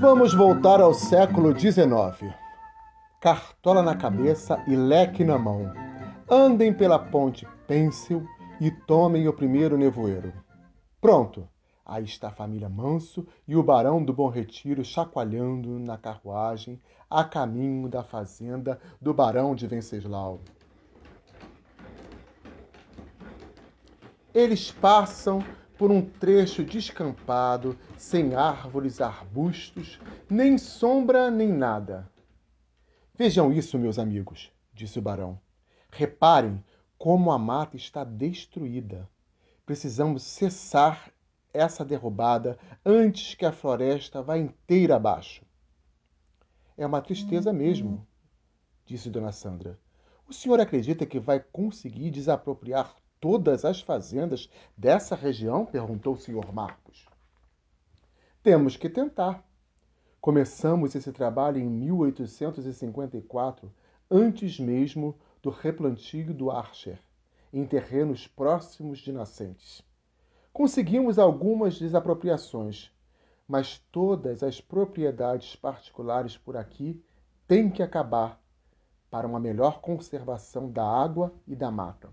Vamos voltar ao século XIX. Cartola na cabeça e leque na mão. Andem pela ponte Pêncil e tomem o primeiro nevoeiro. Pronto! Aí está a família Manso e o Barão do Bom Retiro chacoalhando na carruagem a caminho da fazenda do Barão de Venceslau. Eles passam por um trecho descampado, sem árvores, arbustos, nem sombra nem nada. Vejam isso, meus amigos, disse o barão. Reparem como a mata está destruída. Precisamos cessar essa derrubada antes que a floresta vá inteira abaixo. É uma tristeza mesmo, disse Dona Sandra. O senhor acredita que vai conseguir desapropriar todas as fazendas dessa região? perguntou o senhor Marcos. Temos que tentar. Começamos esse trabalho em 1854, antes mesmo do replantio do Archer, em terrenos próximos de nascentes. Conseguimos algumas desapropriações, mas todas as propriedades particulares por aqui têm que acabar para uma melhor conservação da água e da mata.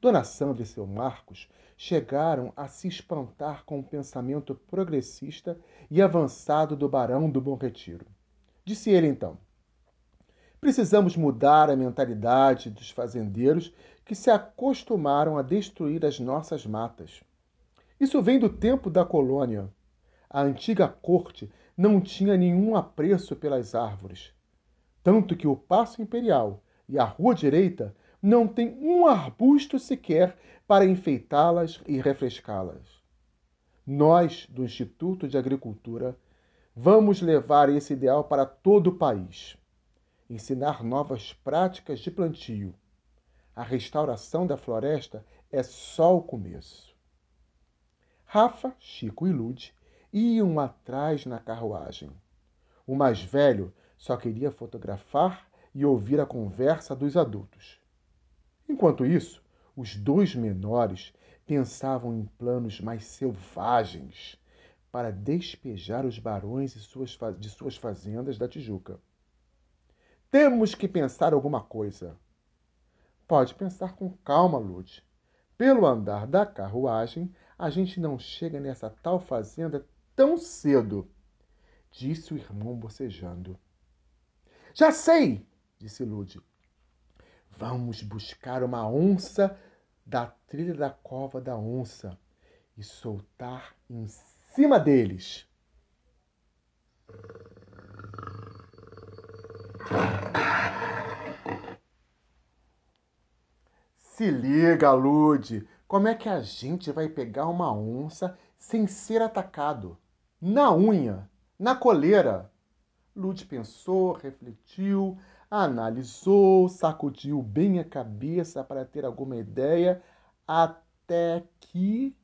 Dona Sandra e seu Marcos chegaram a se espantar com o pensamento progressista e avançado do Barão do Bom Retiro. Disse ele então: Precisamos mudar a mentalidade dos fazendeiros que se acostumaram a destruir as nossas matas. Isso vem do tempo da colônia. A antiga corte não tinha nenhum apreço pelas árvores, tanto que o Paço Imperial e a Rua Direita não tem um arbusto sequer para enfeitá-las e refrescá-las. Nós, do Instituto de Agricultura, vamos levar esse ideal para todo o país. Ensinar novas práticas de plantio. A restauração da floresta é só o começo. Rafa, Chico e Lude iam atrás na carruagem. O mais velho só queria fotografar e ouvir a conversa dos adultos. Enquanto isso, os dois menores pensavam em planos mais selvagens para despejar os barões de suas fazendas da Tijuca. Temos que pensar alguma coisa. Pode pensar com calma, Lud. Pelo andar da carruagem, a gente não chega nessa tal fazenda tão cedo, disse o irmão bocejando. Já sei, disse Lud. Vamos buscar uma onça da trilha da cova da onça e soltar em cima deles. Se liga, Lude, como é que a gente vai pegar uma onça sem ser atacado? Na unha, na coleira. Lude pensou, refletiu, analisou, sacudiu bem a cabeça para ter alguma ideia, até que.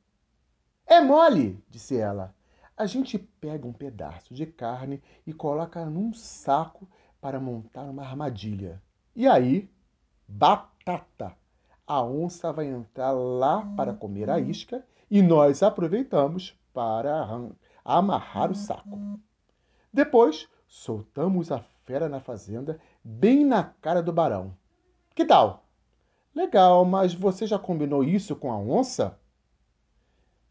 É mole, disse ela. A gente pega um pedaço de carne e coloca num saco para montar uma armadilha. E aí, batata! A onça vai entrar lá para comer a isca e nós aproveitamos para amarrar o saco. Depois, soltamos a fera na fazenda, bem na cara do barão. Que tal? Legal, mas você já combinou isso com a onça?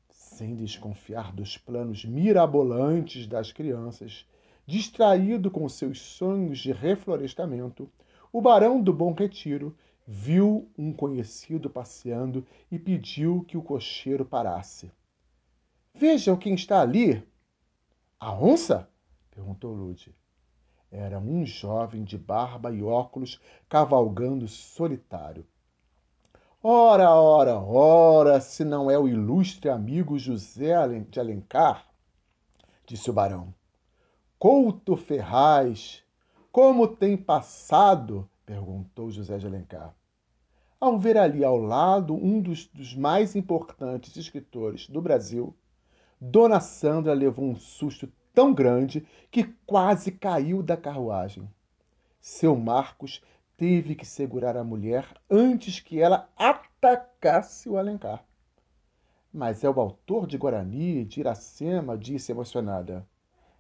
Sem desconfiar dos planos mirabolantes das crianças, distraído com seus sonhos de reflorestamento, o barão do Bom Retiro viu um conhecido passeando e pediu que o cocheiro parasse. Vejam quem está ali. A onça? perguntou Lude. Era um jovem de barba e óculos cavalgando solitário. Ora, ora, ora, se não é o ilustre amigo José de Alencar, disse o barão. Couto Ferraz, como tem passado? perguntou José de Alencar. Ao ver ali ao lado um dos, dos mais importantes escritores do Brasil, Dona Sandra levou um susto tão grande que quase caiu da carruagem. Seu Marcos teve que segurar a mulher antes que ela atacasse o Alencar. Mas é o autor de Guarani, de Iracema, disse emocionada.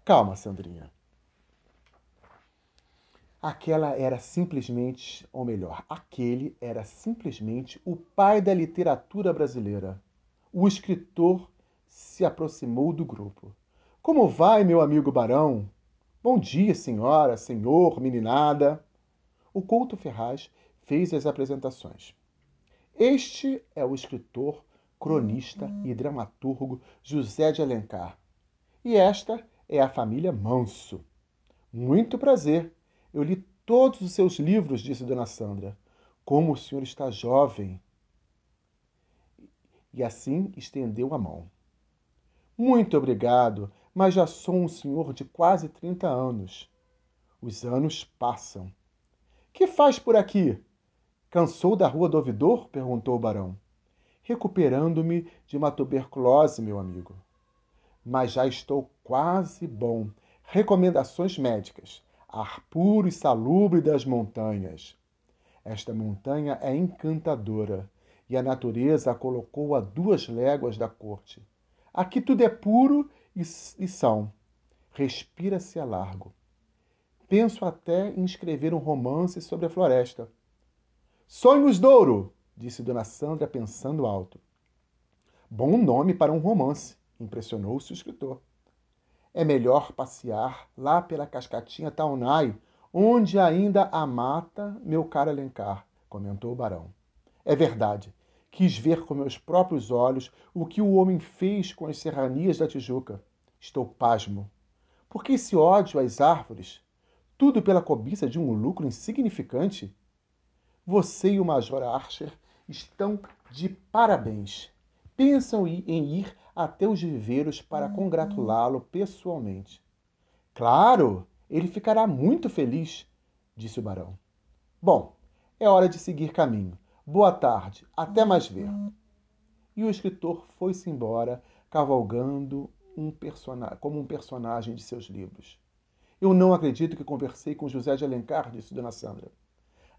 Calma, Sandrinha. Aquela era simplesmente, ou melhor, aquele era simplesmente o pai da literatura brasileira. O escritor se aproximou do grupo. Como vai, meu amigo Barão? Bom dia, senhora, senhor, meninada. O Couto Ferraz fez as apresentações. Este é o escritor, cronista e dramaturgo José de Alencar. E esta é a família Manso. Muito prazer. Eu li todos os seus livros, disse Dona Sandra. Como o senhor está jovem. E assim estendeu a mão. Muito obrigado, mas já sou um senhor de quase 30 anos. Os anos passam. Que faz por aqui? Cansou da rua do ouvidor? perguntou o barão. Recuperando-me de uma tuberculose, meu amigo. Mas já estou quase bom. Recomendações médicas. Ar puro e salubre das montanhas. Esta montanha é encantadora e a natureza a colocou a duas léguas da corte. Aqui tudo é puro e, e são. Respira-se a largo. Penso até em escrever um romance sobre a floresta. Sonhos Douro, disse Dona Sandra pensando alto. Bom nome para um romance, impressionou-se o escritor. É melhor passear lá pela cascatinha Taunay, onde ainda há mata, meu caro Alencar, comentou o barão. É verdade. Quis ver com meus próprios olhos o que o homem fez com as serranias da Tijuca. Estou pasmo. Por que esse ódio às árvores? Tudo pela cobiça de um lucro insignificante? Você e o Major Archer estão de parabéns. Pensam em ir até os viveiros para congratulá-lo pessoalmente. Claro, ele ficará muito feliz, disse o barão. Bom, é hora de seguir caminho. Boa tarde, até mais ver. E o escritor foi-se embora, cavalgando um como um personagem de seus livros. Eu não acredito que conversei com José de Alencar, disse Dona Sandra.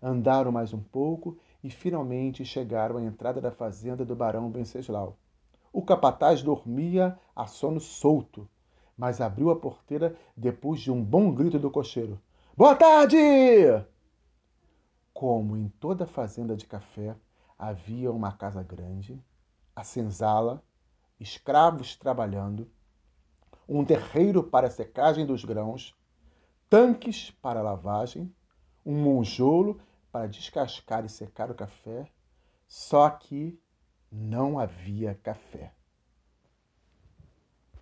Andaram mais um pouco e finalmente chegaram à entrada da fazenda do barão Venceslau. O capataz dormia a sono solto, mas abriu a porteira depois de um bom grito do cocheiro. Boa tarde! Como em toda fazenda de café, havia uma casa grande, a senzala, escravos trabalhando, um terreiro para a secagem dos grãos, tanques para lavagem, um monjolo para descascar e secar o café, só que não havia café.